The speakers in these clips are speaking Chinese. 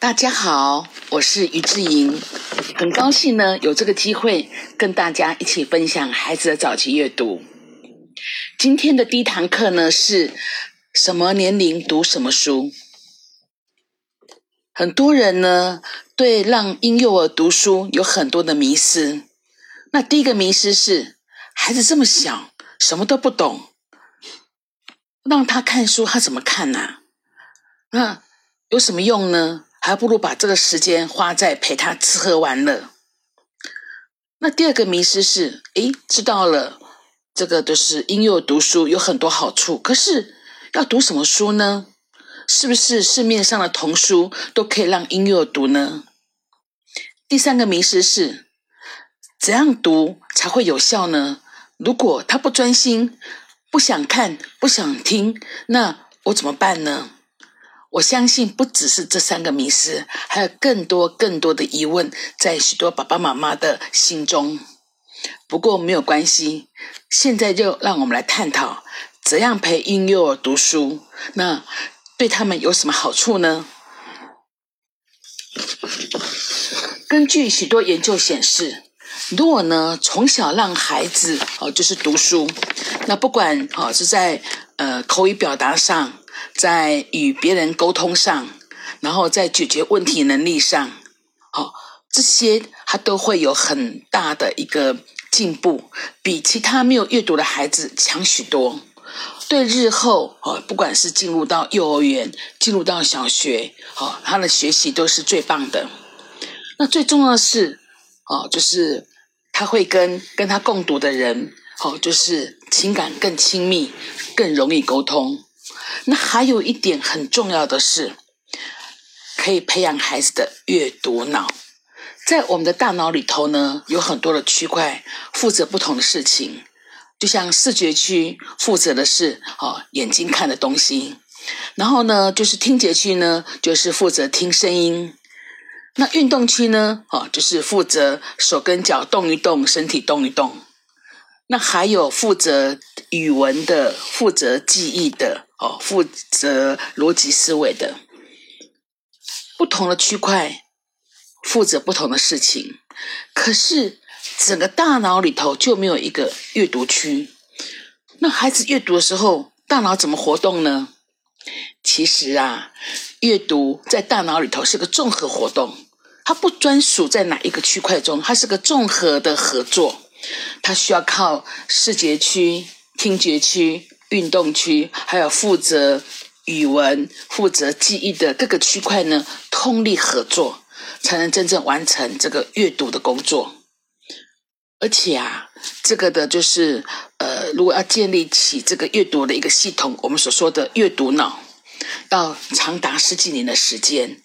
大家好，我是于志莹，很高兴呢有这个机会跟大家一起分享孩子的早期阅读。今天的第一堂课呢是什么年龄读什么书？很多人呢对让婴幼儿读书有很多的迷思。那第一个迷思是，孩子这么小，什么都不懂，让他看书，他怎么看呢？那有什么用呢？还不如把这个时间花在陪他吃喝玩乐。那第二个迷失是，诶，知道了这个就是婴幼儿读书有很多好处，可是要读什么书呢？是不是市面上的童书都可以让婴幼儿读呢？第三个迷失是，怎样读才会有效呢？如果他不专心、不想看、不想听，那我怎么办呢？我相信不只是这三个迷思，还有更多更多的疑问在许多爸爸妈妈的心中。不过没有关系，现在就让我们来探讨怎样陪婴幼儿读书，那对他们有什么好处呢？根据许多研究显示，如果呢从小让孩子哦就是读书，那不管哦是在呃口语表达上。在与别人沟通上，然后在解决问题能力上，好，这些他都会有很大的一个进步，比其他没有阅读的孩子强许多。对日后哦，不管是进入到幼儿园，进入到小学，哦，他的学习都是最棒的。那最重要的是，哦，就是他会跟跟他共读的人，哦，就是情感更亲密，更容易沟通。那还有一点很重要的是，可以培养孩子的阅读脑。在我们的大脑里头呢，有很多的区块负责不同的事情。就像视觉区负责的是哦眼睛看的东西，然后呢就是听觉区呢就是负责听声音。那运动区呢哦就是负责手跟脚动一动，身体动一动。那还有负责语文的，负责记忆的。哦，负责逻辑思维的不同的区块负责不同的事情，可是整个大脑里头就没有一个阅读区。那孩子阅读的时候，大脑怎么活动呢？其实啊，阅读在大脑里头是个综合活动，它不专属在哪一个区块中，它是个综合的合作，它需要靠视觉区、听觉区。运动区还有负责语文、负责记忆的各个区块呢，通力合作，才能真正完成这个阅读的工作。而且啊，这个的就是呃，如果要建立起这个阅读的一个系统，我们所说的阅读脑。到长达十几年的时间，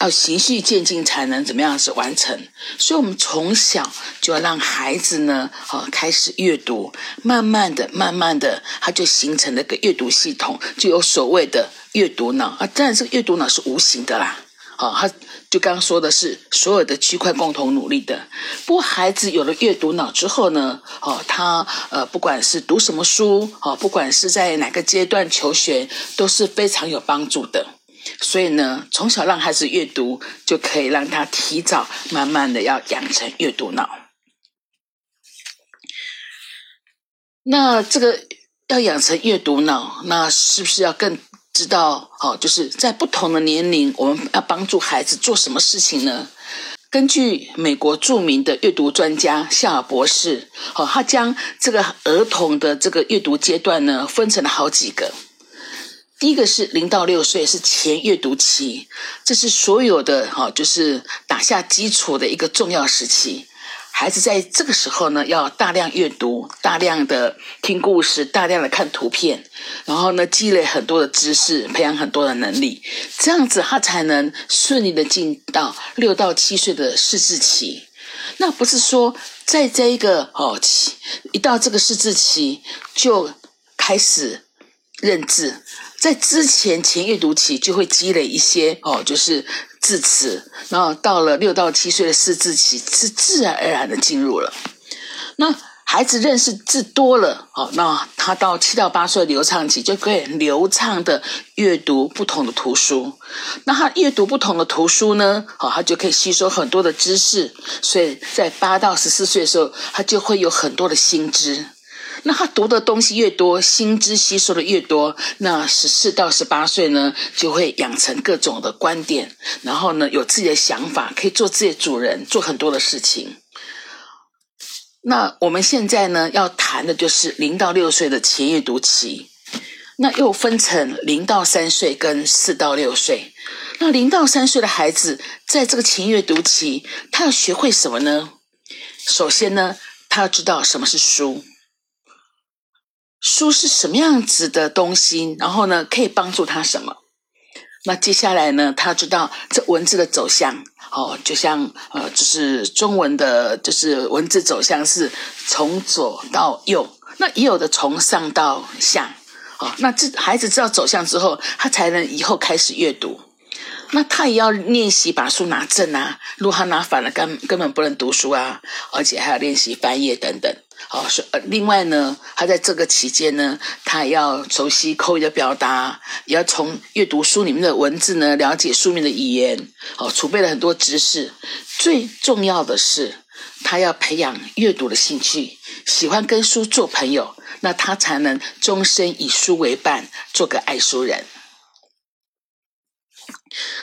要循序渐进才能怎么样是完成？所以，我们从小就要让孩子呢，哦，开始阅读，慢慢的、慢慢的，他就形成了个阅读系统，就有所谓的阅读脑啊。当然，这个阅读脑是无形的啦，好，他。就刚刚说的是所有的区块共同努力的。不过孩子有了阅读脑之后呢，哦，他呃不管是读什么书，哦，不管是在哪个阶段求学，都是非常有帮助的。所以呢，从小让孩子阅读，就可以让他提早慢慢的要养成阅读脑。那这个要养成阅读脑，那是不是要更？知道，哦，就是在不同的年龄，我们要帮助孩子做什么事情呢？根据美国著名的阅读专家夏尔博士，哦，他将这个儿童的这个阅读阶段呢，分成了好几个。第一个是零到六岁，是前阅读期，这是所有的哈，就是打下基础的一个重要时期。孩子在这个时候呢，要大量阅读，大量的听故事，大量的看图片，然后呢，积累很多的知识，培养很多的能力，这样子他才能顺利的进到六到七岁的识字期。那不是说在这一个哦期，一到这个识字期就开始认字。在之前前阅读期就会积累一些哦，就是字词，然后到了六到七岁的识字期是自然而然的进入了。那孩子认识字多了，好，那他到七到八岁流畅期就可以流畅的阅读不同的图书。那他阅读不同的图书呢，好，他就可以吸收很多的知识。所以在八到十四岁的时候，他就会有很多的新知。那他读的东西越多，新知吸收的越多，那十四到十八岁呢，就会养成各种的观点，然后呢，有自己的想法，可以做自己的主人，做很多的事情。那我们现在呢，要谈的就是零到六岁的前阅读期，那又分成零到三岁跟四到六岁。那零到三岁的孩子，在这个前阅读期，他要学会什么呢？首先呢，他要知道什么是书。书是什么样子的东西？然后呢，可以帮助他什么？那接下来呢，他知道这文字的走向哦，就像呃，就是中文的，就是文字走向是从左到右，那也有的从上到下哦。那这孩子知道走向之后，他才能以后开始阅读。那他也要练习把书拿正啊，如果他拿反了，根根本不能读书啊，而且还要练习翻页等等。好，是呃，另外呢，他在这个期间呢，他也要熟悉口语的表达，也要从阅读书里面的文字呢，了解书面的语言，好，储备了很多知识。最重要的是，他要培养阅读的兴趣，喜欢跟书做朋友，那他才能终身以书为伴，做个爱书人。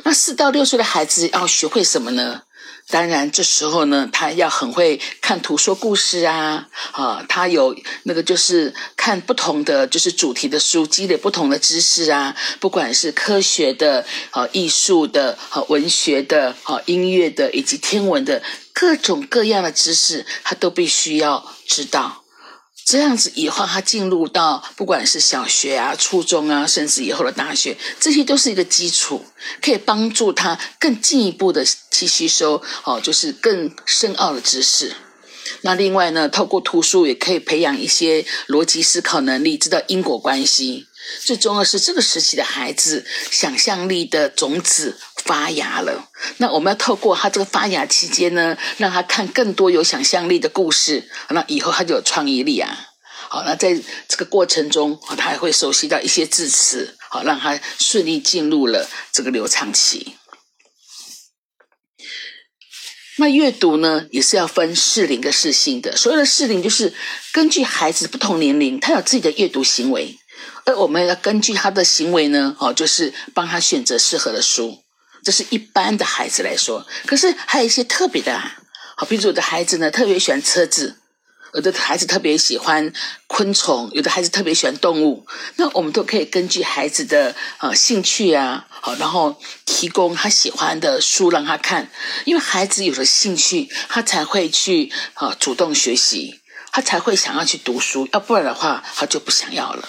那四到六岁的孩子要学会什么呢？当然，这时候呢，他要很会看图说故事啊，啊，他有那个就是看不同的就是主题的书，积累不同的知识啊，不管是科学的、啊艺术的、啊文学的、啊音乐的，以及天文的各种各样的知识，他都必须要知道。这样子以后，他进入到不管是小学啊、初中啊，甚至以后的大学，这些都是一个基础，可以帮助他更进一步的去吸收哦，就是更深奥的知识。那另外呢，透过图书也可以培养一些逻辑思考能力，知道因果关系。最重要是这个时期的孩子想象力的种子发芽了。那我们要透过他这个发芽期间呢，让他看更多有想象力的故事，那以后他就有创意力啊。好，那在这个过程中，他还会熟悉到一些字词，好，让他顺利进入了这个流畅期。那阅读呢，也是要分适龄跟适性的。所有的适龄，就是根据孩子不同年龄，他有自己的阅读行为。而我们要根据他的行为呢，哦，就是帮他选择适合的书。这是一般的孩子来说，可是还有一些特别的啊，好，比如我的孩子呢特别喜欢车子，有的孩子特别喜欢昆虫，有的孩子特别喜欢动物。那我们都可以根据孩子的呃兴趣啊，好，然后提供他喜欢的书让他看，因为孩子有了兴趣，他才会去啊主动学习，他才会想要去读书，要不然的话，他就不想要了。